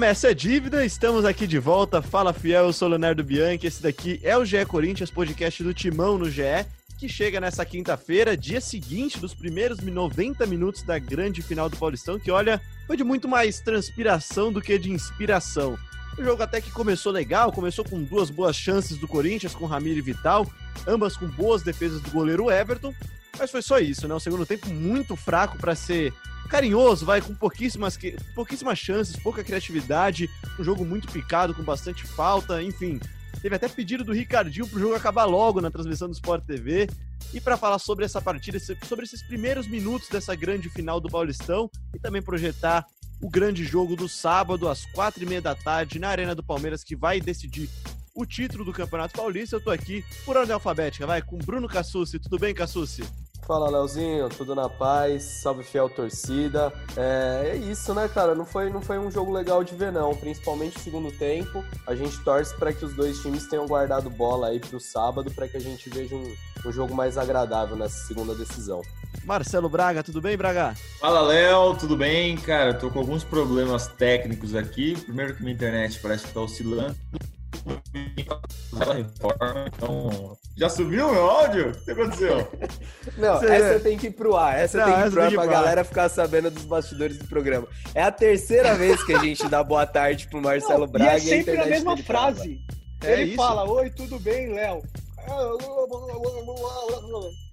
Promessa é dívida, estamos aqui de volta. Fala fiel, eu sou Leonardo Bianchi. Esse daqui é o GE Corinthians, podcast do Timão no GE, que chega nessa quinta-feira, dia seguinte dos primeiros 90 minutos da grande final do Paulistão, que olha, foi de muito mais transpiração do que de inspiração. O jogo até que começou legal, começou com duas boas chances do Corinthians, com Ramiro e Vital, ambas com boas defesas do goleiro Everton, mas foi só isso, né? Um segundo tempo muito fraco para ser carinhoso, vai com pouquíssimas, pouquíssimas chances, pouca criatividade, um jogo muito picado, com bastante falta, enfim. Teve até pedido do Ricardinho para o jogo acabar logo na transmissão do Sport TV. E para falar sobre essa partida, sobre esses primeiros minutos dessa grande final do Paulistão e também projetar o grande jogo do sábado às quatro e meia da tarde na Arena do Palmeiras, que vai decidir o título do Campeonato Paulista. Eu tô aqui por ordem alfabética, vai, com Bruno Cassucci. Tudo bem, Cassucci? Fala, Leozinho, tudo na paz, salve fiel torcida. É, é, isso, né, cara? Não foi, não foi um jogo legal de ver, não. Principalmente no segundo tempo. A gente torce para que os dois times tenham guardado bola aí pro sábado, para que a gente veja um, um jogo mais agradável nessa segunda decisão. Marcelo Braga, tudo bem, Braga? Fala, Léo, tudo bem? Cara, tô com alguns problemas técnicos aqui. Primeiro que minha internet parece que tá oscilando então. Já subiu meu áudio? O que aconteceu? Não, Você... essa tem que ir pro ar. Essa Não, tem que ir pro ar pra galera ficar sabendo dos bastidores do programa. É a terceira vez que a gente dá boa tarde pro Marcelo Não, Braga. E é sempre a, a mesma frase. É Ele isso? fala: Oi, tudo bem, Léo?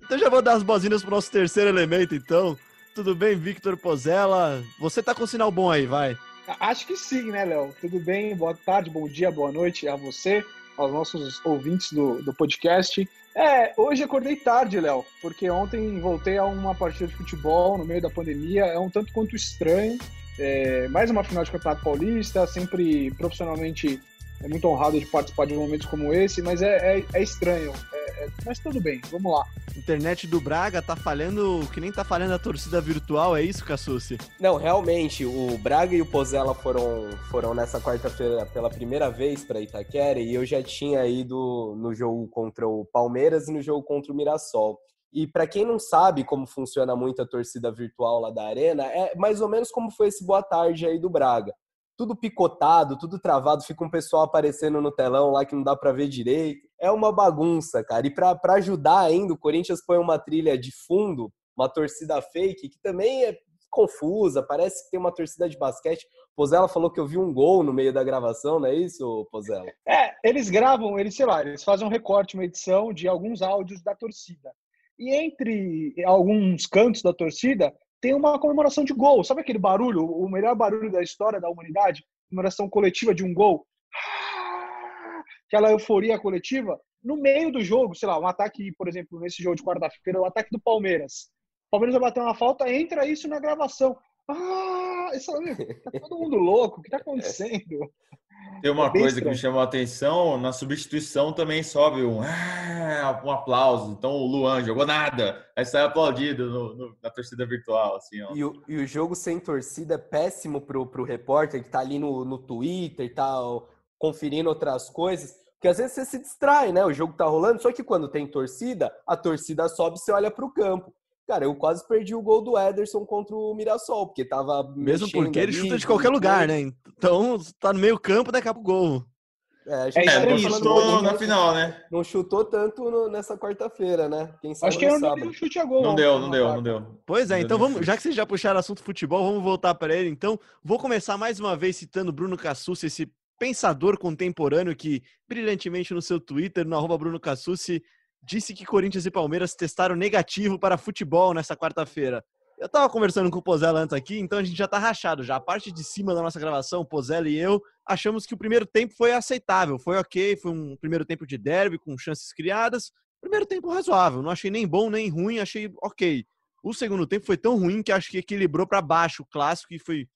Então já vou dar as boas-vindas pro nosso terceiro elemento, então. Tudo bem, Victor Pozella? Você tá com sinal bom aí, vai. Acho que sim, né, Léo? Tudo bem? Boa tarde, bom dia, boa noite a você, aos nossos ouvintes do, do podcast. É, hoje acordei tarde, Léo, porque ontem voltei a uma partida de futebol no meio da pandemia. É um tanto quanto estranho. É, mais uma final de Campeonato Paulista, sempre profissionalmente é muito honrado de participar de momentos como esse, mas é, é, é estranho. É, é, mas tudo bem, vamos lá. Internet do Braga tá falhando que nem tá falhando a torcida virtual, é isso, Cassucci? Não, realmente, o Braga e o Pozella foram, foram nessa quarta-feira pela primeira vez para Itaquera e eu já tinha ido no jogo contra o Palmeiras e no jogo contra o Mirassol. E para quem não sabe como funciona muito a torcida virtual lá da Arena, é mais ou menos como foi esse boa tarde aí do Braga tudo picotado, tudo travado, fica um pessoal aparecendo no telão lá que não dá para ver direito. É uma bagunça, cara. E para ajudar ainda, o Corinthians põe uma trilha de fundo, uma torcida fake, que também é confusa, parece que tem uma torcida de basquete. Pozella falou que eu vi um gol no meio da gravação, não é isso, Pozella? É, eles gravam, eles, sei lá, eles fazem um recorte, uma edição de alguns áudios da torcida. E entre alguns cantos da torcida, tem uma comemoração de gol. Sabe aquele barulho, o melhor barulho da história da humanidade? Comemoração coletiva de um gol. Aquela euforia coletiva. No meio do jogo, sei lá, um ataque, por exemplo, nesse jogo de quarta-feira, o ataque do Palmeiras. O Palmeiras vai bater uma falta, entra isso na gravação. Ah, isso, tá todo mundo louco, o que tá acontecendo? Tem uma é coisa estranho. que me chamou a atenção, na substituição também sobe um, ah, um aplauso. Então o Luan jogou nada, aí sai aplaudido no, no, na torcida virtual. Assim, ó. E, o, e o jogo sem torcida é péssimo pro, pro repórter que tá ali no, no Twitter e tá conferindo outras coisas. Porque às vezes você se distrai, né? O jogo tá rolando, só que quando tem torcida, a torcida sobe e você olha pro campo. Cara, eu quase perdi o gol do Ederson contra o Mirassol, porque tava. Mesmo porque ele chuta de qualquer lugar, né? Então, tá no meio campo, daqui a pouco gol. É, a gente é, não chutou na final, né? Não chutou tanto no, nessa quarta-feira, né? Quem sabe Acho que não deu chute a gol. Não deu, não deu, não deu. Pois é, então vamos, já que vocês já puxaram assunto futebol, vamos voltar para ele. Então, vou começar mais uma vez citando Bruno Cassucci, esse pensador contemporâneo que brilhantemente no seu Twitter, no arroba Bruno Cassucci, disse que Corinthians e Palmeiras testaram negativo para futebol nessa quarta-feira. Eu tava conversando com o Pozella antes aqui, então a gente já tá rachado já. A parte de cima da nossa gravação, Pozella e eu, achamos que o primeiro tempo foi aceitável, foi ok, foi um primeiro tempo de derby com chances criadas. Primeiro tempo razoável, não achei nem bom nem ruim, achei ok. O segundo tempo foi tão ruim que acho que equilibrou para baixo o clássico e foi,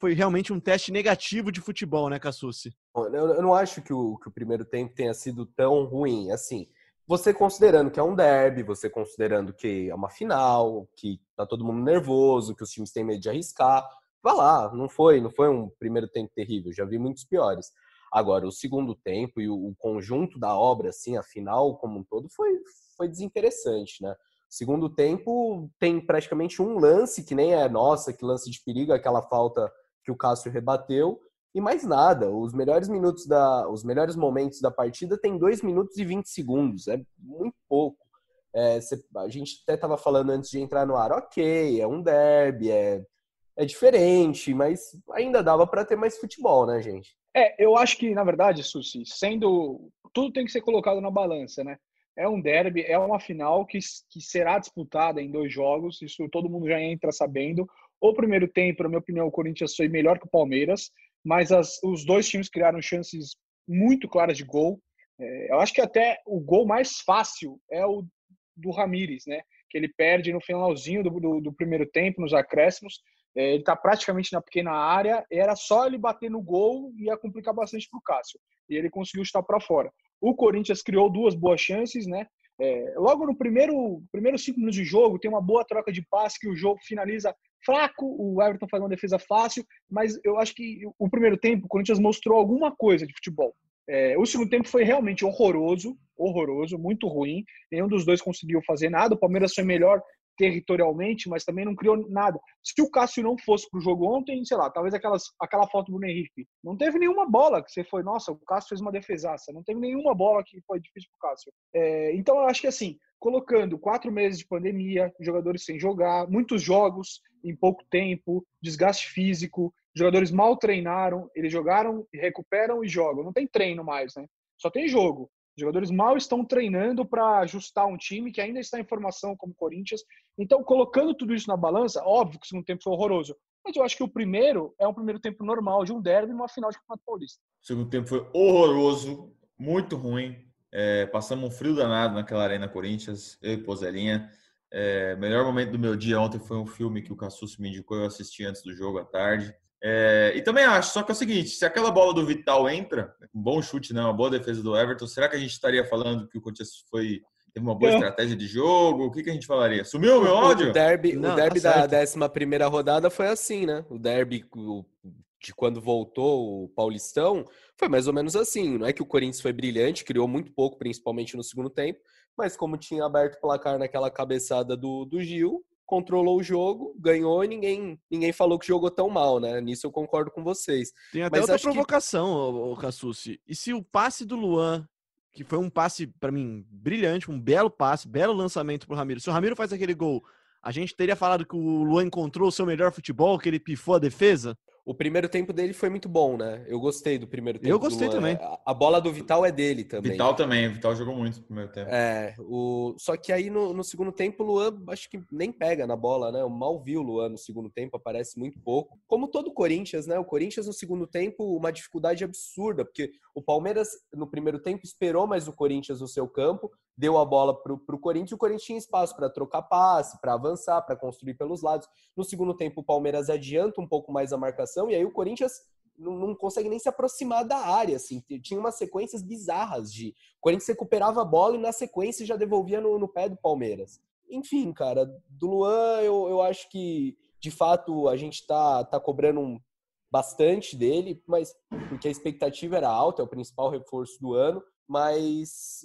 foi realmente um teste negativo de futebol, né, Cassucci? Eu, não acho que o, que o primeiro tempo tenha sido tão ruim. Assim, você considerando que é um derby, você considerando que é uma final, que tá todo mundo nervoso, que os times têm medo de arriscar, vá lá, não foi, não foi um primeiro tempo terrível, já vi muitos piores. Agora, o segundo tempo e o, conjunto da obra, assim, a final como um todo, foi, foi desinteressante, né? Segundo tempo, tem praticamente um lance que nem é nossa, que lance de perigo, aquela falta que o Cássio rebateu, e mais nada. Os melhores minutos da, os melhores momentos da partida tem 2 minutos e 20 segundos, é muito pouco. É, cê, a gente até estava falando antes de entrar no ar, ok, é um derby, é, é diferente, mas ainda dava para ter mais futebol, né, gente? É, eu acho que, na verdade, Susi, sendo. Tudo tem que ser colocado na balança, né? É um derby, é uma final que, que será disputada em dois jogos, isso todo mundo já entra sabendo. O primeiro tempo, na minha opinião, o Corinthians foi melhor que o Palmeiras, mas as, os dois times criaram chances muito claras de gol. É, eu acho que até o gol mais fácil é o do Ramires, né? Que ele perde no finalzinho do, do, do primeiro tempo, nos acréscimos. É, ele está praticamente na pequena área, era só ele bater no gol e ia complicar bastante para o Cássio. E ele conseguiu estar para fora. O Corinthians criou duas boas chances, né? É, logo no primeiro, primeiro cinco minutos de jogo, tem uma boa troca de passe que o jogo finaliza fraco, o Everton faz uma defesa fácil, mas eu acho que o primeiro tempo o Corinthians mostrou alguma coisa de futebol. É, o segundo tempo foi realmente horroroso, horroroso, muito ruim. Nenhum dos dois conseguiu fazer nada. O Palmeiras foi melhor territorialmente, mas também não criou nada. Se o Cássio não fosse pro jogo ontem, sei lá, talvez aquelas, aquela foto do Bruno Henrique, não teve nenhuma bola que você foi, nossa, o Cássio fez uma defesaça, não teve nenhuma bola que foi difícil pro Cássio. É, então eu acho que assim, colocando quatro meses de pandemia, jogadores sem jogar, muitos jogos em pouco tempo, desgaste físico, jogadores mal treinaram, eles jogaram, recuperam e jogam. Não tem treino mais, né? Só tem jogo. Os jogadores mal estão treinando para ajustar um time que ainda está em formação como o Corinthians. Então, colocando tudo isso na balança, óbvio que o segundo tempo foi horroroso. Mas eu acho que o primeiro é um primeiro tempo normal de um derby numa final de Campeonato Paulista. O segundo tempo foi horroroso, muito ruim. É, passamos um frio danado naquela Arena Corinthians, eu e Pozelinha. É, melhor momento do meu dia ontem foi um filme que o Cassus me indicou, eu assisti antes do jogo à tarde. É, e também acho, só que é o seguinte, se aquela bola do Vital entra, um bom chute, não, uma boa defesa do Everton, será que a gente estaria falando que o Corinthians foi teve uma boa não. estratégia de jogo? O que, que a gente falaria? Sumiu o meu áudio? O derby, não, o derby tá da 11 primeira rodada foi assim, né? O derby de quando voltou o Paulistão foi mais ou menos assim. Não é que o Corinthians foi brilhante, criou muito pouco, principalmente no segundo tempo, mas como tinha aberto o placar naquela cabeçada do, do Gil, controlou o jogo, ganhou e ninguém, ninguém falou que jogou tão mal, né? Nisso eu concordo com vocês. Tem até Mas outra provocação, que... o Cassucci. E se o passe do Luan, que foi um passe, para mim, brilhante, um belo passe, belo lançamento pro Ramiro. Se o Ramiro faz aquele gol, a gente teria falado que o Luan encontrou o seu melhor futebol, que ele pifou a defesa? O primeiro tempo dele foi muito bom, né? Eu gostei do primeiro tempo. Eu gostei também. A bola do Vital é dele também. Vital também, o Vital jogou muito no primeiro tempo. É, o... só que aí no, no, segundo tempo o Luan acho que nem pega na bola, né? Eu mal vi o Luan no segundo tempo, aparece muito pouco. Como todo o Corinthians, né? O Corinthians no segundo tempo, uma dificuldade absurda, porque o Palmeiras no primeiro tempo esperou mais o Corinthians no seu campo, deu a bola para o Corinthians e o Corinthians tinha espaço para trocar passe, para avançar, para construir pelos lados. No segundo tempo, o Palmeiras adianta um pouco mais a marcação e aí o Corinthians não, consegue nem se aproximar da área, assim. Tinha umas sequências bizarras de... O Corinthians recuperava a bola e na sequência já devolvia no, no pé do Palmeiras. Enfim, cara, do Luan eu, eu acho que, de fato, a gente tá, tá cobrando um, bastante dele, mas porque a expectativa era alta, é o principal reforço do ano, mas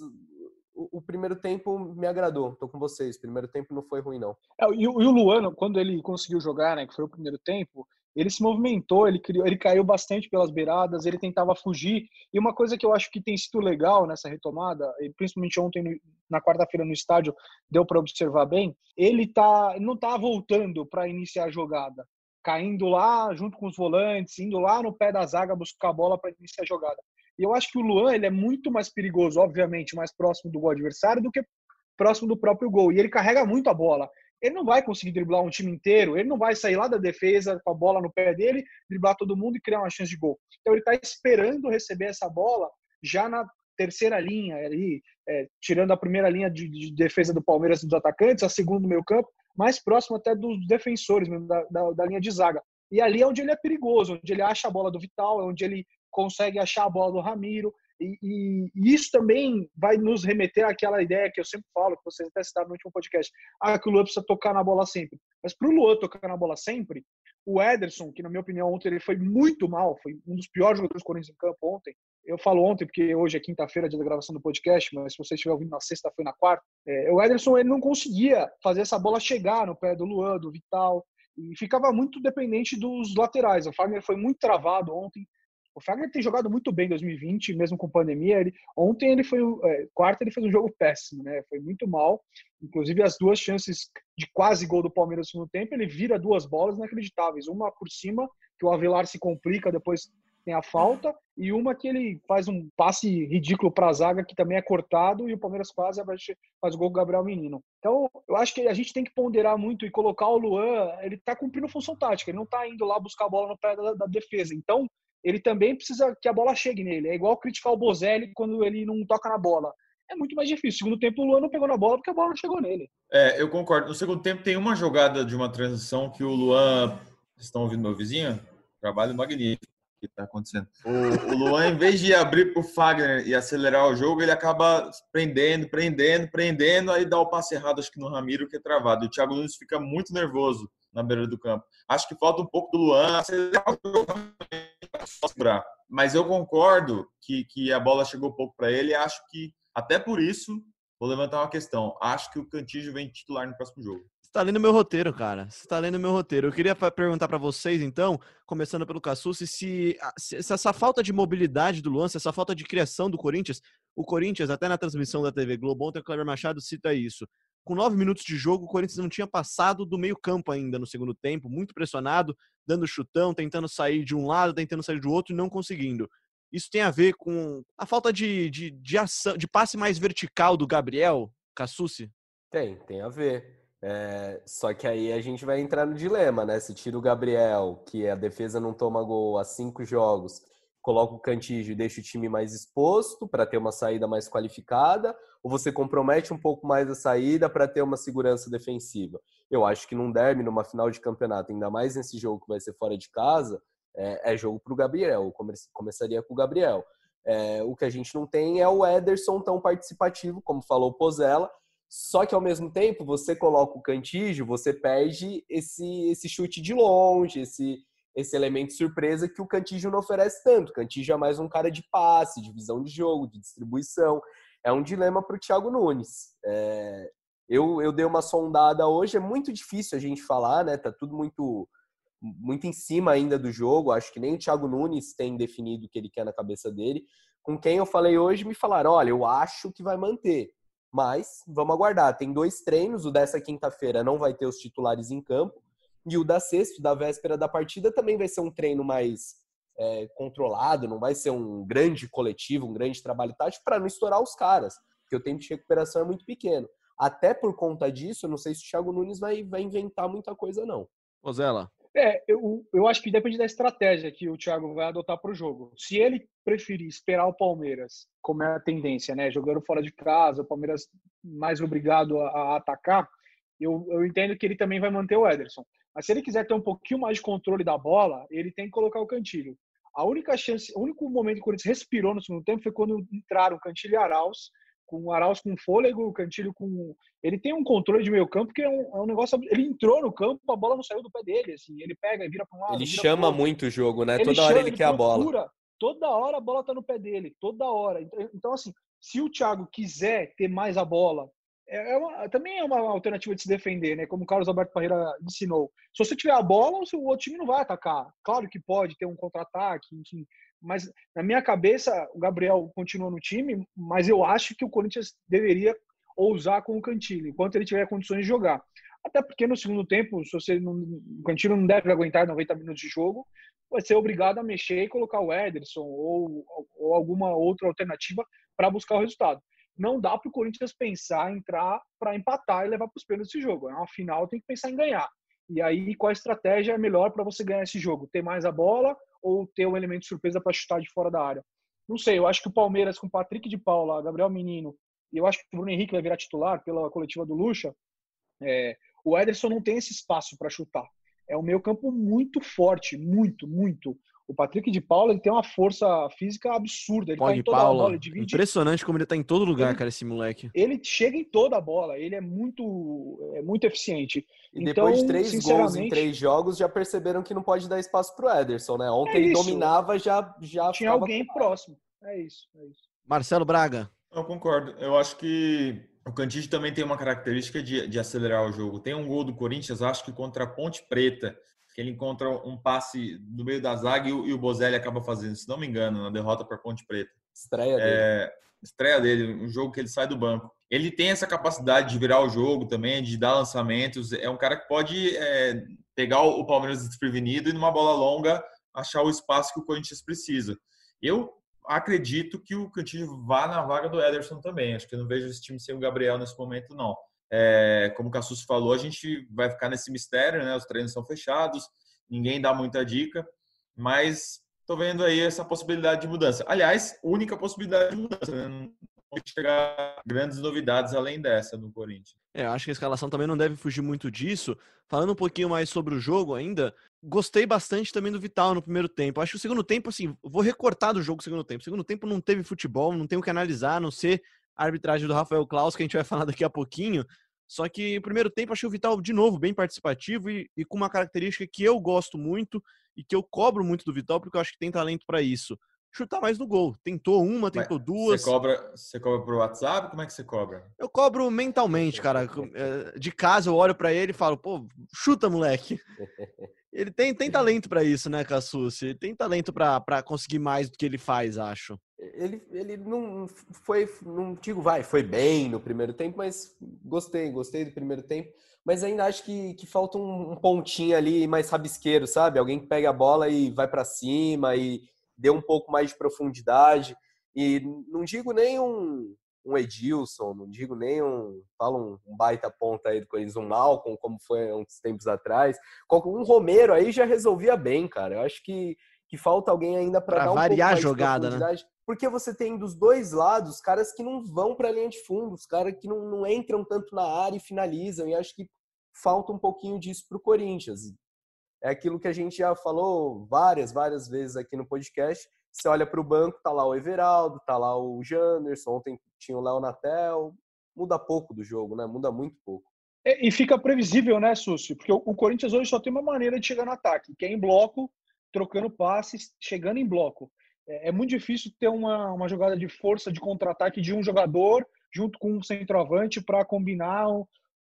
o, primeiro tempo me agradou. Tô com vocês. O primeiro tempo não foi ruim, não. É, e, e, o Luano, quando ele conseguiu jogar, né, que foi o primeiro tempo, ele se movimentou, ele, criou, ele caiu bastante pelas beiradas, ele tentava fugir. E uma coisa que eu acho que tem sido legal nessa retomada, principalmente ontem no, na quarta-feira no estádio, deu para observar bem, ele tá, não tá voltando para iniciar a jogada caindo lá junto com os volantes, indo lá no pé da zaga buscar a bola para iniciar a jogada. E eu acho que o Luan ele é muito mais perigoso, obviamente, mais próximo do gol adversário do que próximo do próprio gol. E ele carrega muito a bola. Ele não vai conseguir driblar um time inteiro, ele não vai sair lá da defesa com a bola no pé dele, driblar todo mundo e criar uma chance de gol. Então ele está esperando receber essa bola já na terceira linha, ali, é, tirando a primeira linha de, de, defesa do Palmeiras dos atacantes, a segunda do meio campo, mais próximo até dos defensores, mesmo, da, da, da linha de zaga. E ali é onde ele é perigoso, onde ele acha a bola do Vital, é onde ele consegue achar a bola do Ramiro. E, e, e, isso também vai nos remeter àquela ideia que eu sempre falo, que vocês até citaram no último podcast, ah, que o Luan precisa tocar na bola sempre. Mas para o Luan tocar na bola sempre, o Ederson, que na minha opinião ontem ele foi muito mal, foi um dos piores jogadores do Corinthians em campo ontem. Eu falo ontem porque hoje é quinta-feira de gravação do podcast, mas se você estiver ouvindo na sexta, foi na quarta. É, o Ederson ele não conseguia fazer essa bola chegar no pé do Luan, do Vital, e ficava muito dependente dos laterais. O Fagner foi muito travado ontem, O Fagner tem jogado muito bem em 2020, mesmo com pandemia. Ele, ontem ele foi é, quarta, ele fez um jogo péssimo, né? Foi muito mal. Inclusive as duas chances de quase gol do Palmeiras no segundo tempo, ele vira duas bolas inacreditáveis. Uma por cima, que o Avelar se complica, depois tem a falta, e uma que ele faz um passe ridículo para a zaga, que também é cortado, e o Palmeiras quase faz o gol com o Gabriel Menino. Então, eu acho que a gente tem que ponderar muito e colocar o Luan, ele está cumprindo função tática, ele não está indo lá buscar a bola no pé da, da, defesa. Então, ele também precisa que a bola chegue nele. É igual criticar o Bozelli quando ele não toca na bola. É muito mais difícil. Segundo tempo, o Luan não pegou na bola porque a bola não chegou nele. É, eu concordo. No segundo tempo, tem uma jogada de uma transição que o Luan. Vocês estão ouvindo meu vizinho? Trabalho magnífico que está acontecendo. O, o, Luan, em vez de abrir para o Fagner e acelerar o jogo, ele acaba prendendo, prendendo, prendendo, aí dá o passe errado, acho que no Ramiro, que é travado. E o Thiago Nunes fica muito nervoso na beira do campo. Acho que falta um pouco do Luan acelerar o jogo Mas eu concordo que, que a bola chegou pouco para ele acho que, até por isso, vou levantar uma questão. Acho que o Cantígio vem titular no próximo jogo. Você tá lendo meu roteiro, cara. Você tá lendo meu roteiro. Eu queria perguntar para vocês, então, começando pelo Cassucci, se, se, se, essa falta de mobilidade do Luan, se essa falta de criação do Corinthians, o Corinthians, até na transmissão da TV Globo, ontem o Cleber Machado cita isso. Com nove minutos de jogo, o Corinthians não tinha passado do meio campo ainda no segundo tempo, muito pressionado, dando chutão, tentando sair de um lado, tentando sair do outro e não conseguindo. Isso tem a ver com a falta de, de, de ação, de passe mais vertical do Gabriel, Cassucci? Tem, tem a ver. É, só que aí a gente vai entrar no dilema, né? Se tira o Gabriel, que a defesa não toma gol há cinco jogos, coloca o Cantígio e deixa o time mais exposto para ter uma saída mais qualificada, ou você compromete um pouco mais a saída para ter uma segurança defensiva? Eu acho que num derby, numa final de campeonato, ainda mais nesse jogo que vai ser fora de casa, é, é jogo para o Gabriel. Começaria com o Gabriel. É, o que a gente não tem é o Ederson tão participativo, como falou o Pozella, só que ao mesmo tempo, você coloca o cantígio, você perde esse, esse chute de longe, esse, esse elemento surpresa que o cantígio não oferece tanto. O cantígio é mais um cara de passe, de visão de jogo, de distribuição. É um dilema para o Thiago Nunes. É, eu, eu dei uma sondada hoje, é muito difícil a gente falar, né? Tá tudo muito muito em cima ainda do jogo. Acho que nem o Thiago Nunes tem definido o que ele quer na cabeça dele. Com quem eu falei hoje, me falaram: olha, eu acho que vai manter. Mas vamos aguardar. Tem dois treinos. O dessa quinta-feira não vai ter os titulares em campo. E o da sexta, da véspera da partida, também vai ser um treino mais é, controlado, não vai ser um grande coletivo, um grande trabalho tático para não estourar os caras, porque o tempo de recuperação é muito pequeno. Até por conta disso, eu não sei se o Thiago Nunes vai, vai inventar muita coisa, não. Rosela. É, eu, eu acho que depende da estratégia que o Thiago vai adotar para o jogo. Se ele preferir esperar o Palmeiras, como é a tendência, né? Jogando fora de casa, o Palmeiras mais obrigado a, a atacar, eu, eu entendo que ele também vai manter o Ederson. Mas se ele quiser ter um pouquinho mais de controle da bola, ele tem que colocar o Cantilho. A única chance, o único momento que o Corinthians respirou no segundo tempo foi quando entraram Cantilho e Arauz com o Arauz com fôlego, o Cantilho com. Ele tem um controle de meio campo que é um, é um, negócio. Ele entrou no campo, a bola não saiu do pé dele. Assim, ele pega e vira para um lado. Ele chama muito o jogo, né? Ele toda chama, hora ele, ele quer a bola. Toda hora a bola tá no pé dele, toda hora. Então, então assim, se o Thiago quiser ter mais a bola, é, é uma, também é uma alternativa de se defender, né? Como o Carlos Alberto Parreira ensinou. Se você tiver a bola, o outro time não vai atacar. Claro que pode ter um contra-ataque, enfim mas na minha cabeça o Gabriel continua no time, mas eu acho que o Corinthians deveria ousar com o Cantilho, enquanto ele tiver condições de jogar. Até porque no segundo tempo, se você não, o Cantilho não deve aguentar 90 minutos de jogo, vai ser obrigado a mexer e colocar o Ederson ou, ou alguma outra alternativa para buscar o resultado. Não dá para o Corinthians pensar entrar para empatar e levar para os pênaltis esse jogo. É uma final, tem que pensar em ganhar. E aí, qual a estratégia é melhor para você ganhar esse jogo? Ter mais a bola ou ter um elemento de surpresa para chutar de fora da área. Não sei, eu acho que o Palmeiras com Patrick de Paula, Gabriel Menino, e eu acho que o Bruno Henrique vai virar titular pela coletiva do Lucha, é, o Ederson não tem esse espaço para chutar. É um meio campo muito forte, muito, muito. O Patrick de Paula ele tem uma força física absurda. Ele Pode, tá em toda Paula. a bola. Divide... Impressionante como ele tá em todo lugar, ele, cara, esse moleque. Ele chega em toda a bola. Ele é muito, é muito eficiente. E então, depois de três gols em três jogos, já perceberam que não pode dar espaço pro Ederson, né? Ontem é ele dominava, já, já tinha alguém próximo. É isso, é isso. Marcelo Braga. Eu concordo. Eu acho que o Cantígio também tem uma característica de, de acelerar o jogo. Tem um gol do Corinthians, acho que contra a Ponte Preta, que ele encontra um passe no meio da zaga e o, e o Bozelli acaba fazendo, se não me engano, na derrota para Ponte Preta. Estreia dele. É, estreia dele, um jogo que ele sai do banco. Ele tem essa capacidade de virar o jogo também, de dar lançamentos. É um cara que pode é, pegar o Palmeiras desprevenido e numa bola longa achar o espaço que o Corinthians precisa. Eu acredito que o Cantillo vá na vaga do Ederson também. Acho que eu não vejo esse time sem o Gabriel nesse momento, não. É, como o Cassus falou, a gente vai ficar nesse mistério, né? Os treinos são fechados, ninguém dá muita dica, mas estou vendo aí essa possibilidade de mudança. Aliás, única possibilidade de mudança, né? Não pode chegar grandes novidades além dessa no Corinthians. É, acho que a escalação também não deve fugir muito disso. Falando um pouquinho mais sobre o jogo ainda, gostei bastante também do Vital no primeiro tempo. Acho que o segundo tempo, assim, vou recortar do jogo o segundo tempo. O segundo tempo não teve futebol, não tem o que analisar, a não ser arbitragem do Rafael Klaus, que a gente vai falar daqui a pouquinho. Só que no primeiro tempo achei o Vital de novo bem participativo e, e, com uma característica que eu gosto muito e que eu cobro muito do Vital, porque eu acho que tem talento para isso. Chutar mais no gol. Tentou uma, tentou Mas duas. Você cobra, você cobra pro WhatsApp? Como é que você cobra? Eu cobro mentalmente, cara. É, de casa eu olho para ele e falo, pô, chuta, moleque. Ele tem, tem talento para isso, né, Cassucci? Ele tem talento para conseguir mais do que ele faz, acho. Ele, ele não foi, não digo vai, foi bem no primeiro tempo, mas gostei, gostei do primeiro tempo. Mas ainda acho que, que falta um, um pontinho ali mais rabisqueiro, sabe? Alguém que pega a bola e vai para cima e dê um pouco mais de profundidade. E não digo nem um, um Edilson, não digo nem um, fala um, um baita ponta aí do Corinthians, um Malcolm, como foi uns tempos atrás. Um Romero aí já resolvia bem, cara. Eu acho que, que falta alguém ainda para dar um variar a jogada, né? Porque você tem dos dois lados caras que não vão para a linha de fundo, os caras que não, não entram tanto na área e finalizam. E acho que falta um pouquinho disso para o Corinthians. É aquilo que a gente já falou várias, várias vezes aqui no podcast você olha para o banco, tá lá o Everaldo, tá lá o Janderson, ontem tinha o Léo Natel. Muda pouco do jogo, né? Muda muito pouco. É, e fica previsível, né, Súcio? Porque o, Corinthians hoje só tem uma maneira de chegar no ataque, que é em bloco, trocando passes, chegando em bloco. É, é muito difícil ter uma, uma jogada de força de contra-ataque de um jogador junto com um centroavante para combinar,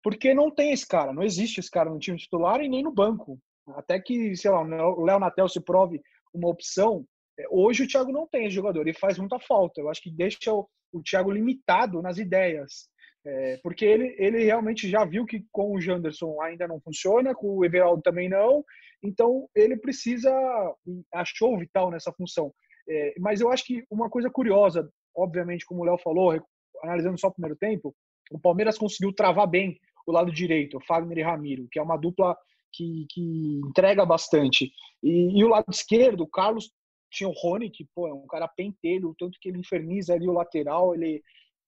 porque não tem esse cara, não existe esse cara no time titular e nem no banco. Até que, sei lá, o Léo Natel se prove uma opção, é, hoje o Thiago não tem esse jogador e faz muita falta. Eu acho que deixa o, o Thiago limitado nas ideias. É, porque ele, ele realmente já viu que com o Janderson ainda não funciona, com o Everaldo também não, então ele precisa, achou vital nessa função. É, mas eu acho que uma coisa curiosa, obviamente, como o Léo falou, analisando só o primeiro tempo, o Palmeiras conseguiu travar bem o lado direito, o Fagner e Ramiro, que é uma dupla que, que entrega bastante. E, e, o lado esquerdo, o Carlos tinha o Rony, que pô, é um cara pentelho, tanto que ele inferniza ali o lateral, ele,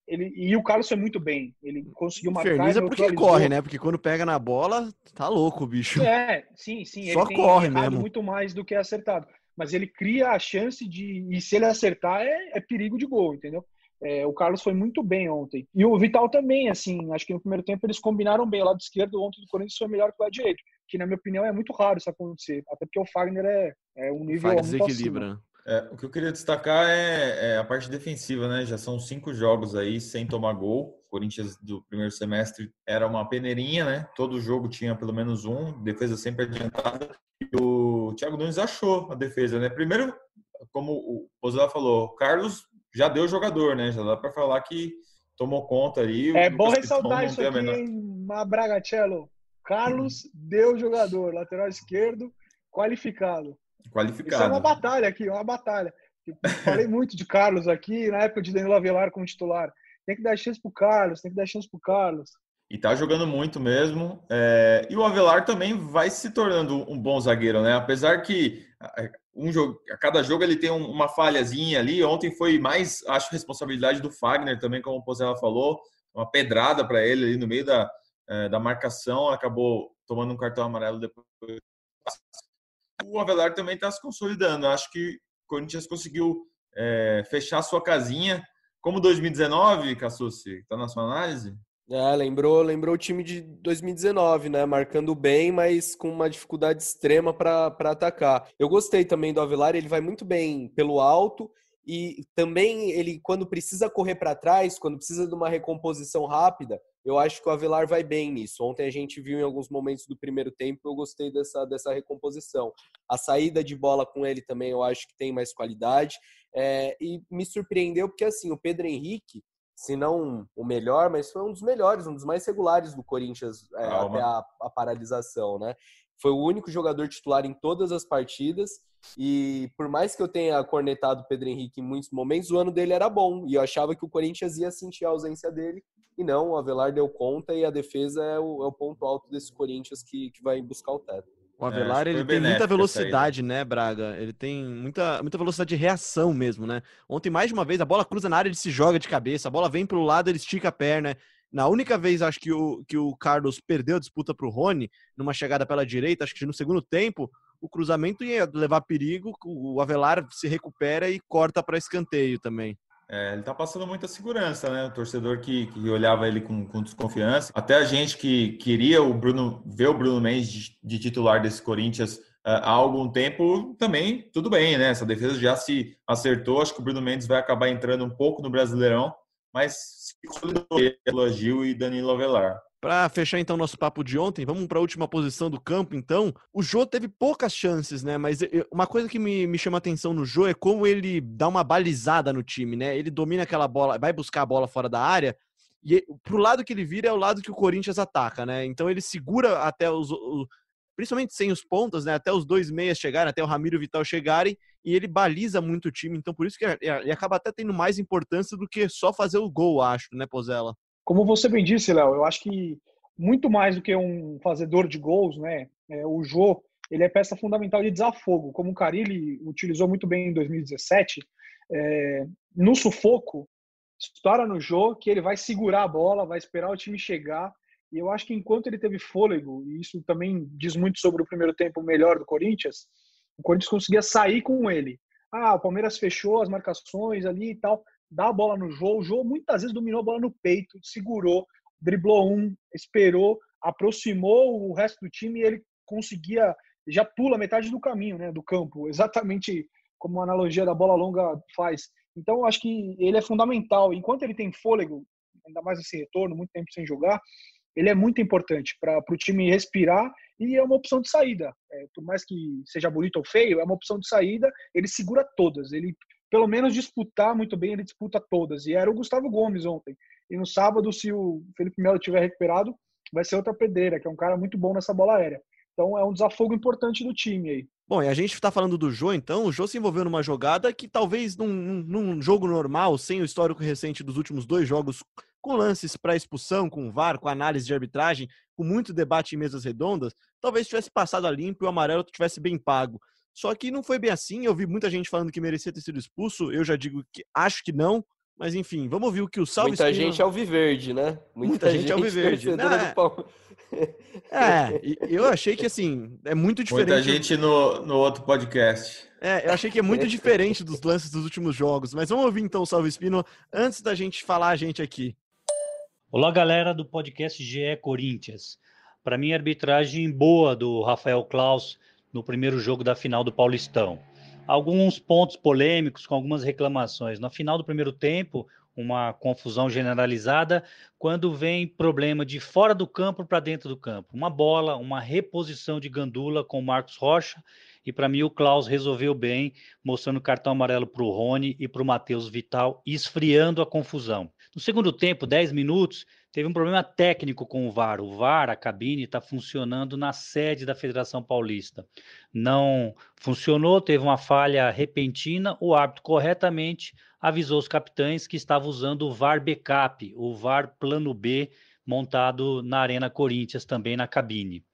ele e o Carlos foi muito bem. Ele conseguiu marcar. Inferniza porque corre, né? Porque quando pega na bola, tá louco o bicho. É, sim, sim. Só corre mesmo. muito mais do que acertado. Mas ele cria a chance de. E se ele acertar, é, é perigo de gol, entendeu? É, o Carlos foi muito bem ontem. E o Vital também, assim, acho que no primeiro tempo eles combinaram bem. O lado esquerdo ontem do Corinthians foi melhor que o lado direito que na minha opinião é muito raro isso acontecer, até porque o Fagner é, é um nível Fagner desequilibra. É, o que eu queria destacar é, é, a parte defensiva, né? Já são cinco jogos aí sem tomar gol. O Corinthians do primeiro semestre era uma peneirinha, né? Todo jogo tinha pelo menos um, defesa sempre adiantada. E o Thiago Nunes achou a defesa, né? Primeiro, como o Pozella falou, o Carlos já deu jogador, né? Já dá para falar que tomou conta ali. É bom ressaltar isso aqui, hein, Bragacello. Carlos deu jogador, lateral esquerdo, qualificado. Qualificado. Isso é uma batalha aqui, uma batalha. Falei muito de Carlos aqui, na época de Danilo Avelar como titular. Tem que dar chance pro Carlos, tem que dar chance pro Carlos. E tá jogando muito mesmo. É... E o Avelar também vai se tornando um bom zagueiro, né? Apesar que um jogo, a cada jogo ele tem uma falhazinha ali. Ontem foi mais, acho, responsabilidade do Fagner também, como o Pozella falou. Uma pedrada para ele ali no meio da, é, da marcação, acabou tomando um cartão amarelo depois. O Avelar também está se consolidando. Acho que o Corinthians conseguiu é, fechar sua casinha. Como 2019, Cassucci, está na sua análise? É, lembrou, lembrou o time de 2019, né? Marcando bem, mas com uma dificuldade extrema para atacar. Eu gostei também do Avelar, ele vai muito bem pelo alto e também ele, quando precisa correr para trás, quando precisa de uma recomposição rápida, eu acho que o Avelar vai bem nisso. Ontem a gente viu em alguns momentos do primeiro tempo, eu gostei dessa, dessa recomposição. A saída de bola com ele também eu acho que tem mais qualidade. É, e me surpreendeu porque assim, o Pedro Henrique, se não o melhor, mas foi um dos melhores, um dos mais regulares do Corinthians é, até a, a paralisação, né? Foi o único jogador titular em todas as partidas. E por mais que eu tenha cornetado o Pedro Henrique em muitos momentos, o ano dele era bom. E eu achava que o Corinthians ia sentir a ausência dele. E não, o Avelar deu conta e a defesa é o, é o ponto alto desse Corinthians que, que vai buscar o teto. O Avelar, é, ele tem muita velocidade, né, Braga? Ele tem muita, muita velocidade de reação mesmo, né? Ontem, mais de uma vez, a bola cruza na área, ele se joga de cabeça, a bola vem pro lado, ele estica a perna. Na única vez, acho que o, que o Carlos perdeu a disputa pro Rony, numa chegada pela direita, acho que no segundo tempo, o cruzamento ia levar perigo, o Avelar se recupera e corta para escanteio também. É, ele tá passando muita segurança, né? O torcedor que, que olhava ele com, com, desconfiança. Até a gente que queria o Bruno ver o Bruno Mendes de, de titular desse Corinthians uh, há algum tempo, também tudo bem, né? Essa defesa já se acertou. Acho que o Bruno Mendes vai acabar entrando um pouco no Brasileirão, mas se consolidou Gil e Danilo Avelar. Para fechar então nosso papo de ontem, vamos para a última posição do campo então. O Jô teve poucas chances, né? Mas uma coisa que me, me chama atenção no Jô é como ele dá uma balizada no time, né? Ele domina aquela bola, vai buscar a bola fora da área e pro lado que ele vira é o lado que o Corinthians ataca, né? Então ele segura até os, principalmente sem os pontos, né? Até os dois meias chegarem, até o Ramiro Vital chegarem, e ele baliza muito o time. Então por isso que ele acaba até tendo mais importância do que só fazer o gol, acho, né, Pozella? Como você bem disse, Léo, eu acho que muito mais do que um fazedor de gols, né? É, o Jô, ele é peça fundamental de desafogo. Como o Carilli utilizou muito bem em 2017, é, no sufoco, estoura no Jô que ele vai segurar a bola, vai esperar o time chegar. E eu acho que enquanto ele teve fôlego, e isso também diz muito sobre o primeiro tempo melhor do Corinthians, o Corinthians conseguia sair com ele. Ah, o Palmeiras fechou as marcações ali e tal, dá a bola no Jô. O Jô muitas vezes dominou a bola no peito, segurou, driblou um, esperou, aproximou o resto do time e ele conseguia, já pula metade do caminho, né, do campo, exatamente como a analogia da bola longa faz. Então, eu acho que ele é fundamental. Enquanto ele tem fôlego, ainda mais esse retorno, muito tempo sem jogar, ele é muito importante para o time respirar e é uma opção de saída. É, por mais que seja bonito ou feio, é uma opção de saída. Ele segura todas. Ele pelo menos disputar muito bem, ele disputa todas. E era o Gustavo Gomes ontem. E no sábado, se o Felipe Melo tiver recuperado, vai ser outra pedreira, que é um cara muito bom nessa bola aérea. Então é um desafogo importante do time aí. Bom, e a gente está falando do Jô, então. O Jô se envolveu numa jogada que talvez num, num, jogo normal, sem o histórico recente dos últimos dois jogos, com lances para expulsão, com VAR, com análise de arbitragem, com muito debate em mesas redondas, talvez tivesse passado a limpo e o amarelo tivesse bem pago. Só que não foi bem assim. Eu vi muita gente falando que merecia ter sido expulso. Eu já digo que acho que não. Mas enfim, vamos ouvir o que o Salve Muita Espino... gente é alviverde, né? Muita, Muita gente, gente é alviverde. Né? É, eu achei que assim, é muito diferente. Muita gente no, no outro podcast. É, eu achei que é muito diferente dos lances dos últimos jogos. Mas vamos ouvir então o Salve Espino antes da gente falar a gente aqui. Olá, galera do podcast GE Corinthians. Para mim, arbitragem boa do Rafael Klaus no primeiro jogo da final do Paulistão. Alguns pontos polêmicos com algumas reclamações. No final do primeiro tempo, uma confusão generalizada quando vem problema de fora do campo para dentro do campo. Uma bola, uma reposição de gandula com o Marcos Rocha. E para mim o Klaus resolveu bem, mostrando cartão amarelo para o Rony e para o Matheus Vital, esfriando a confusão. No segundo tempo, 10 minutos, teve um problema técnico com o VAR. O VAR, a cabine, está funcionando na sede da Federação Paulista. Não funcionou, teve uma falha repentina. O árbitro corretamente avisou os capitães que estava usando o VAR Backup, o VAR Plano B, montado na Arena Corinthians, também na cabine.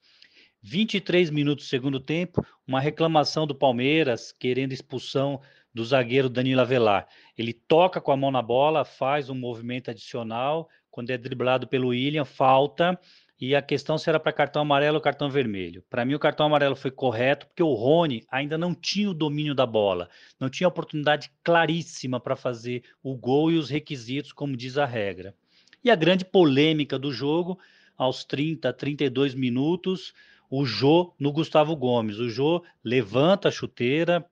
23 minutos do segundo tempo, uma reclamação do Palmeiras querendo expulsão do zagueiro Danilo Avelar. Ele toca com a mão na bola, faz um movimento adicional, quando é driblado pelo William, falta, e a questão se era para cartão amarelo ou cartão vermelho. Para mim, o cartão amarelo foi correto, porque o Rony ainda não tinha o domínio da bola, não tinha oportunidade claríssima para fazer o gol e os requisitos, como diz a regra. E a grande polêmica do jogo, aos 30, 32 minutos, o Jô no Gustavo Gomes. O Jô levanta a chuteira,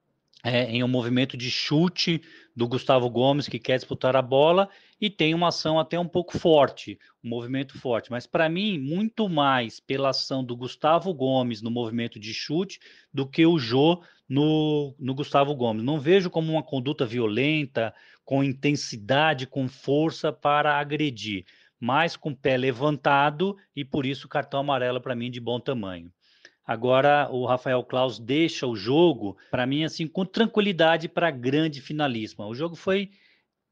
é, em um movimento de chute do Gustavo Gomes, que quer disputar a bola, e tem uma ação até um pouco forte, um movimento forte. Mas para mim, muito mais pela ação do Gustavo Gomes no movimento de chute do que o Jô no, no Gustavo Gomes. Não vejo como uma conduta violenta, com intensidade, com força para agredir, mas com o pé levantado e por isso cartão amarelo para mim de bom tamanho. Agora o Rafael Klaus deixa o jogo, para mim, assim, com tranquilidade para a grande finalíssima. O jogo foi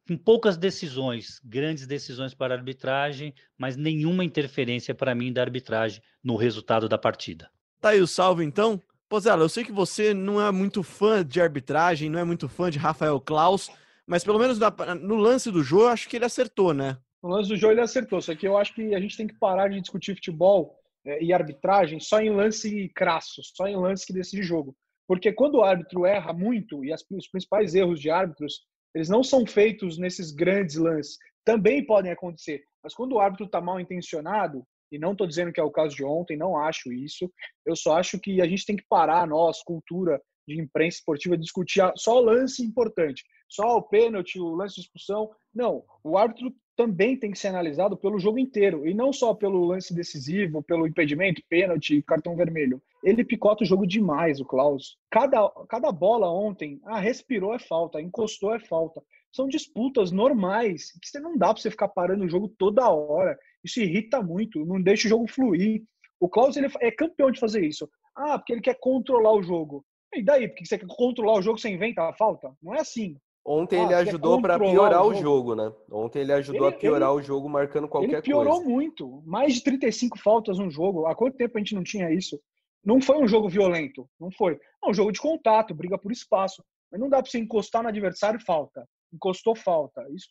com poucas decisões, grandes decisões para a arbitragem, mas nenhuma interferência para mim da arbitragem no resultado da partida. Tá aí o salve então? Pozela, eu sei que você não é muito fã de arbitragem, não é muito fã de Rafael Klaus, mas pelo menos no lance do jogo, acho que ele acertou, né? No lance do jogo ele acertou, só que eu acho que a gente tem que parar de discutir futebol e arbitragem só em lance crasso, só em lance que decide jogo. Porque quando o árbitro erra muito, e as, os principais erros de árbitros, eles não são feitos nesses grandes lances. Também podem acontecer. Mas quando o árbitro está mal intencionado, e não estou dizendo que é o caso de ontem, não acho isso. Eu só acho que a gente tem que parar, nós, cultura de imprensa esportiva, discutir só o lance importante, só o pênalti, o lance de expulsão. Não, o árbitro também tem que ser analisado pelo jogo inteiro e não só pelo lance decisivo, pelo impedimento, pênalti, cartão vermelho. Ele picota o jogo demais, o Klaus. Cada, cada bola ontem, ah, respirou é falta, encostou é falta. São disputas normais que você não dá para você ficar parando o jogo toda hora. Isso irrita muito, não deixa o jogo fluir. O Klaus ele é campeão de fazer isso. Ah, porque ele quer controlar o jogo. E daí? Porque você quer controlar o jogo, você inventa a falta? Não é assim. Ontem ah, ele ajudou para piorar o jogo. jogo. né? Ontem ele ajudou ele, a piorar ele, o jogo marcando qualquer coisa. Ele piorou coisa. muito. Mais de 35 faltas no jogo. Há quanto tempo a gente não tinha isso? Não foi um jogo violento. Não foi. É um jogo de contato, briga por espaço. Mas não dá para você encostar no adversário falta. Encostou falta. Isso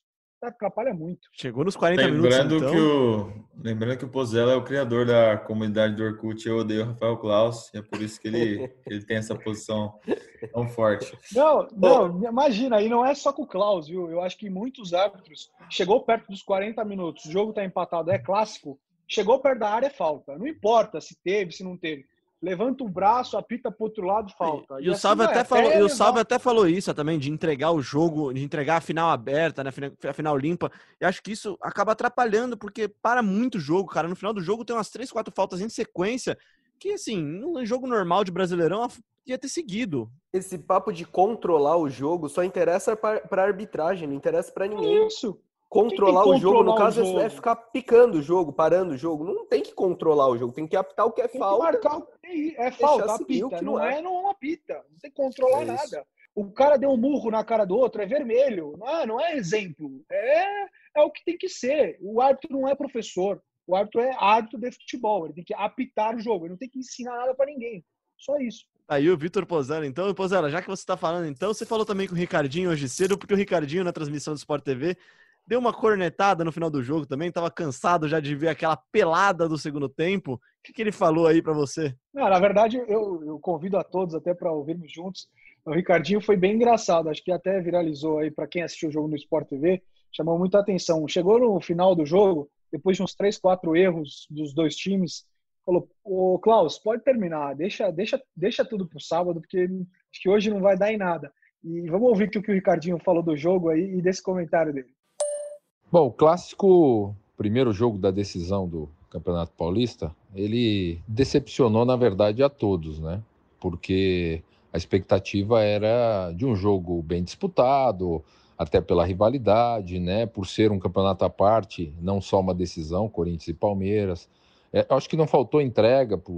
atrapalha muito. Chegou nos 40 lembrando minutos, então... Que o, lembrando que o Pozella é o criador da comunidade do Orkut, eu odeio o Rafael Klaus, e é por isso que ele, ele tem essa posição tão forte. Não, não, imagina, e não é só com o Klaus, viu? Eu acho que muitos árbitros, chegou perto dos 40 minutos, o jogo tá empatado, é clássico, chegou perto da área, é falta. Não importa se teve, se não teve levanta o braço, apita para outro lado, falta. E, e o assim Salve até, falou, até, e o Salve até falou isso também, de entregar o jogo, de entregar a final aberta, né, a final limpa. E acho que isso acaba atrapalhando, porque para muito jogo, cara. No final do jogo tem umas três, quatro faltas em sequência, que assim, num jogo normal de Brasileirão, ia ter seguido. Esse papo de controlar o jogo só interessa para arbitragem, não interessa para ninguém. Isso controlar o jogo, no caso, é jogo? é ficar picando o jogo, parando o jogo. Não tem que controlar o jogo, tem que apitar o que é tem falta. Que marcar o que é, é falta, apita. Não, não é, não apita. Não tem que controlar é nada. O cara deu um murro na cara do outro, é vermelho. Não é, não é exemplo. É, é o que tem que ser. O árbitro não é professor. O árbitro é árbitro de futebol. Ele tem que apitar o jogo. Ele não tem que ensinar nada para ninguém. Só isso. Aí o Vitor Pozella, então. Pozella, já que você está falando, então, você falou também com o Ricardinho hoje cedo, porque o Ricardinho, na transmissão do Sport TV, deu uma cornetada no final do jogo também, estava cansado já de ver aquela pelada do segundo tempo. O que, que ele falou aí para você? Não, na verdade, eu, eu convido a todos até para ouvirmos juntos. O Ricardinho foi bem engraçado, acho que até viralizou aí para quem assistiu o jogo no Sport TV, chamou muita atenção. Chegou no final do jogo, depois de uns três, quatro erros dos dois times, falou: "Ô Klaus, pode terminar, deixa, deixa, deixa tudo pro sábado, porque acho que hoje não vai dar em nada". E vamos ouvir o que o Ricardinho falou do jogo aí e desse comentário dele. Bom, o clássico primeiro jogo da decisão do Campeonato Paulista, ele decepcionou, na verdade, a todos, né? Porque a expectativa era de um jogo bem disputado, até pela rivalidade, né? Por ser um campeonato à parte, não só uma decisão, Corinthians e Palmeiras. É, acho que não faltou entrega para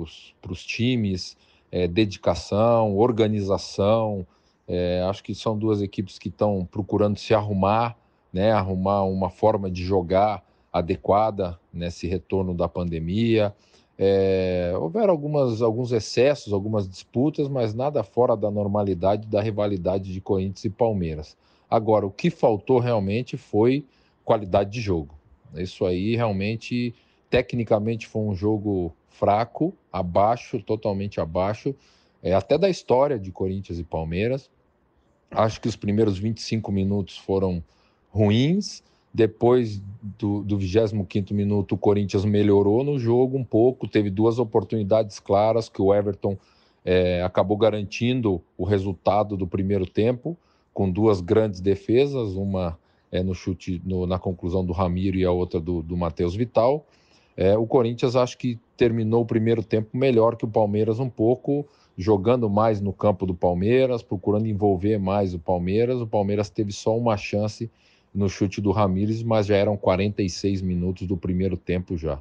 os times, é, dedicação, organização. É, acho que são duas equipes que estão procurando se arrumar né, arrumar uma forma de jogar adequada nesse retorno da pandemia. É, houveram algumas, alguns excessos, algumas disputas, mas nada fora da normalidade da rivalidade de Corinthians e Palmeiras. Agora, o que faltou realmente foi qualidade de jogo. Isso aí realmente, tecnicamente, foi um jogo fraco, abaixo, totalmente abaixo, é, até da história de Corinthians e Palmeiras. Acho que os primeiros 25 minutos foram ruins. Depois do, do 25 minuto, o Corinthians melhorou no jogo um pouco, teve duas oportunidades claras que o Everton é, acabou garantindo o resultado do primeiro tempo, com duas grandes defesas, uma é, no chute no, na conclusão do Ramiro e a outra do, do Matheus Vital. É, o Corinthians acho que terminou o primeiro tempo melhor que o Palmeiras um pouco, jogando mais no campo do Palmeiras, procurando envolver mais o Palmeiras. O Palmeiras teve só uma chance no chute do Ramires, mas já eram 46 minutos do primeiro tempo já.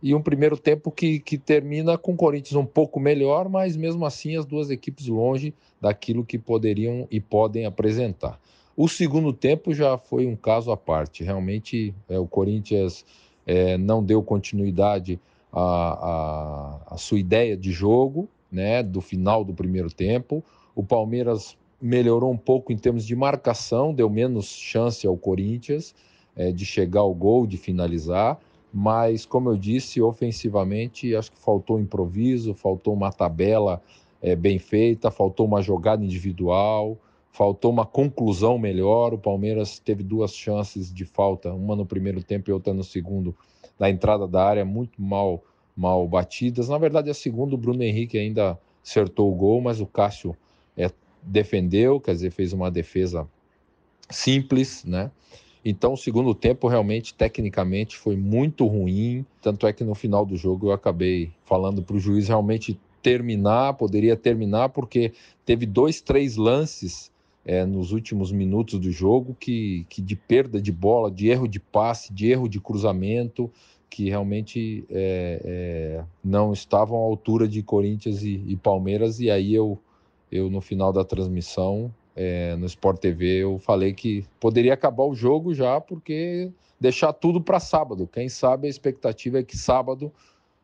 E um primeiro tempo que, que termina com o Corinthians um pouco melhor, mas mesmo assim as duas equipes longe daquilo que poderiam e podem apresentar. O segundo tempo já foi um caso à parte. Realmente é, o Corinthians é, não deu continuidade à, à, à sua ideia de jogo, né, do final do primeiro tempo. O Palmeiras melhorou um pouco em termos de marcação, deu menos chance ao Corinthians é, de chegar ao gol, de finalizar. Mas, como eu disse, ofensivamente, acho que faltou improviso, faltou uma tabela é, bem feita, faltou uma jogada individual, faltou uma conclusão melhor. O Palmeiras teve duas chances de falta, uma no primeiro tempo e outra no segundo, na entrada da área, muito mal mal batidas. Na verdade, a segunda, o Bruno Henrique ainda acertou o gol, mas o Cássio é, defendeu, quer dizer, fez uma defesa simples, né? Então, o segundo tempo realmente, tecnicamente, foi muito ruim. Tanto é que no final do jogo eu acabei falando para o juiz realmente terminar, poderia terminar, porque teve dois, três lances é, nos últimos minutos do jogo que, que de perda de bola, de erro de passe, de erro de cruzamento, que realmente é, é, não estavam à altura de Corinthians e, e, Palmeiras. E aí eu, eu no final da transmissão é, no Sport TV eu falei que poderia acabar o jogo já porque deixar tudo para sábado. Quem sabe a expectativa é que sábado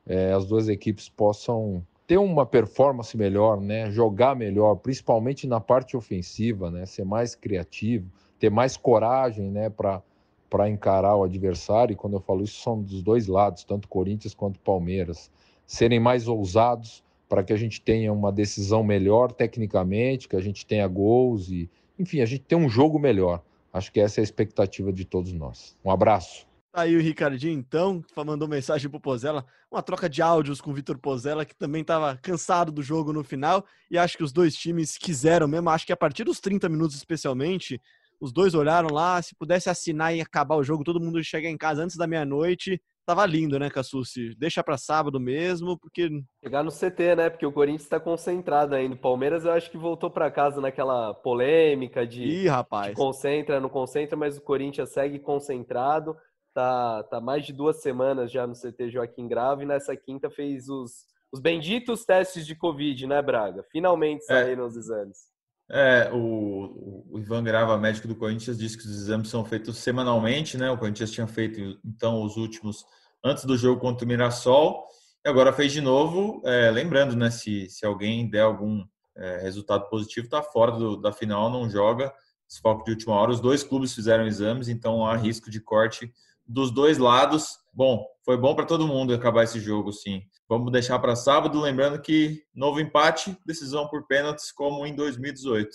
é, as duas equipes possam ter uma performance melhor, né? Jogar melhor, principalmente na parte ofensiva, né? Ser mais criativo, ter mais coragem, né? Para encarar o adversário, e quando eu falo isso, são dos dois lados, tanto Corinthians quanto Palmeiras, serem mais ousados para que a gente tenha uma decisão melhor tecnicamente, que a gente tenha gols e, enfim, a gente tenha um jogo melhor. Acho que essa é a expectativa de todos nós. Um abraço. Tá aí o Ricardinho, então, mandou mensagem pro Pozella, uma troca de áudios com o Vitor Pozella, que também estava cansado do jogo no final, e acho que os dois times quiseram mesmo, acho que a partir dos 30 minutos especialmente, os dois olharam lá, se pudesse assinar e acabar o jogo, todo mundo chegar em casa antes da meia-noite. Tava lindo, né, Cassucci? Deixa para sábado mesmo, porque. Chegar no CT, né? Porque o Corinthians está concentrado ainda. O Palmeiras, eu acho que voltou para casa naquela polêmica de. Ih, rapaz. De concentra, não concentra, mas o Corinthians segue concentrado. Tá, tá mais de duas semanas já no CT Joaquim Grave. E nessa quinta fez os, os benditos testes de Covid, né, Braga? Finalmente é. saíram é. os exames. É, o, o, Ivan Grava, médico do Corinthians, disse que os exames são feitos semanalmente, né? O Corinthians tinha feito, então, os últimos antes do jogo contra o Mirassol, e agora fez de novo, é, lembrando, né? Se, se alguém der algum é, resultado positivo, está fora do, da final, não joga, desfoque de última hora. Os dois clubes fizeram exames, então há risco de corte dos dois lados. Bom, foi bom para todo mundo acabar esse jogo, sim. Vamos deixar para sábado, lembrando que novo empate, decisão por pênaltis, como em 2018.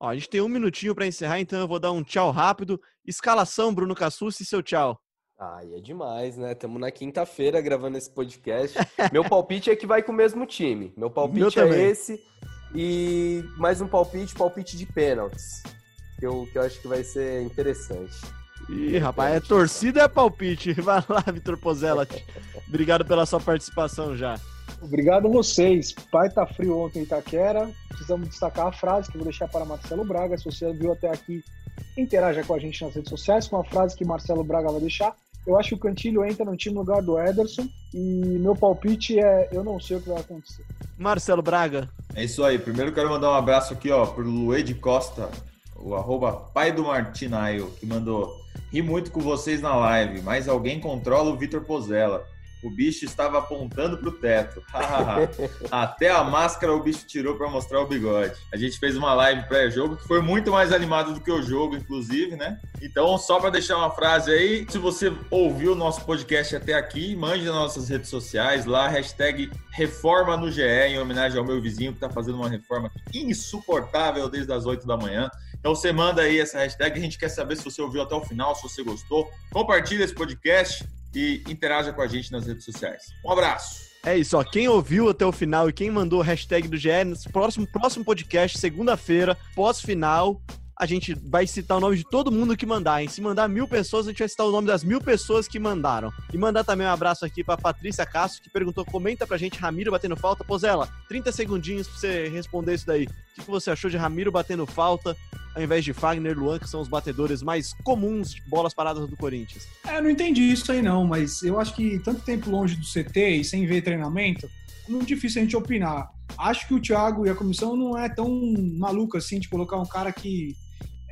Ó, a gente tem um minutinho para encerrar, então eu vou dar um tchau rápido. Escalação, Bruno Cassucci, seu tchau. Ai, é demais, né? Estamos na quinta-feira gravando esse podcast. Meu palpite é que vai com o mesmo time. Meu palpite Meu é esse. E mais um palpite, palpite de pênaltis. Que eu, que eu acho que vai ser interessante. Ih, rapaz, é torcida é palpite. Vai lá, Vitor Pozella. Obrigado pela sua participação já. Obrigado a vocês. Pai tá frio ontem em Itaquera. Precisamos destacar a frase que eu vou deixar para Marcelo Braga. Se você viu até aqui, interaja com a gente nas redes sociais com a frase que Marcelo Braga vai deixar. Eu acho que o Cantilho entra no time no lugar do Ederson e meu palpite é eu não sei o que vai acontecer. Marcelo Braga. É isso aí. Primeiro quero mandar um abraço aqui, ó, pro Luê Costa, o arroba pai do Martinaio, que mandou ri muito com vocês na live, mas alguém controla o Vitor Pozella. O bicho estava apontando para o teto. Até a máscara o bicho tirou para mostrar o bigode. A gente fez uma live pré-jogo que foi muito mais animado do que o jogo, inclusive, né? Então, só para deixar uma frase aí, se você ouviu o nosso podcast até aqui, mande nas nossas redes sociais lá, hashtag Reforma no GE, em homenagem ao meu vizinho que está fazendo uma reforma insuportável desde as 8 da manhã. Então você manda aí essa hashtag, a gente quer saber se você ouviu até o final, se você gostou. Compartilha esse podcast e interaja com a gente nas redes sociais. Um abraço! É isso, ó. Quem ouviu até o final e quem mandou o hashtag do GE, próximo, próximo podcast, segunda-feira, pós-final, a gente vai citar o nome de todo mundo que mandar, hein? Se mandar mil pessoas, a gente vai citar o nome das mil pessoas que mandaram. E mandar também um abraço aqui pra Patrícia Castro, que perguntou, comenta pra gente, Ramiro batendo falta. Pozela, 30 segundinhos pra você responder isso daí. O que você achou de Ramiro batendo falta, ao invés de Fagner Luan, que são os batedores mais comuns de bolas paradas do Corinthians? É, eu não entendi isso aí não, mas eu acho que tanto tempo longe do CT e sem ver treinamento, é muito difícil a gente opinar. Acho que o Thiago e a comissão não é tão maluca assim de colocar um cara que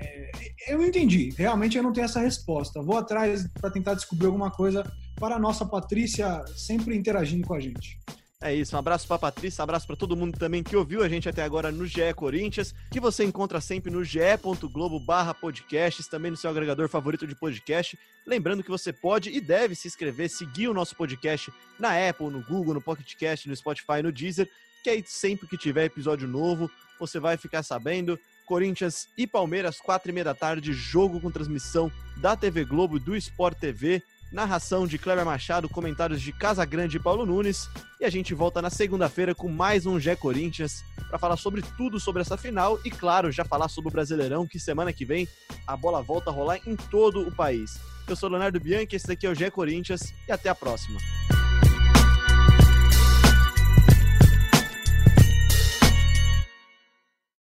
é, eu não entendi. Realmente eu não tenho essa resposta. Vou atrás para tentar descobrir alguma coisa para a nossa Patrícia sempre interagindo com a gente. É isso, um abraço para Patrícia, um abraço para todo mundo também que ouviu a gente até agora no GE Corinthians, que você encontra sempre no ge.globo barra podcasts, também no seu agregador favorito de podcast. Lembrando que você pode e deve se inscrever, seguir o nosso podcast na Apple, no Google, no Pocket Cast, no Spotify, no Deezer, que aí sempre que tiver episódio novo, você vai ficar sabendo. Corinthians e Palmeiras, quatro e meia da tarde, jogo com transmissão da TV Globo e do Sport TV. Narração de Kleber Machado, comentários de Casa Grande e Paulo Nunes. E a gente volta na segunda-feira com mais um Gé Corinthians para falar sobre tudo sobre essa final e, claro, já falar sobre o Brasileirão, que semana que vem a bola volta a rolar em todo o país. Eu sou Leonardo Bianchi, esse daqui é o Gé Corinthians e até a próxima.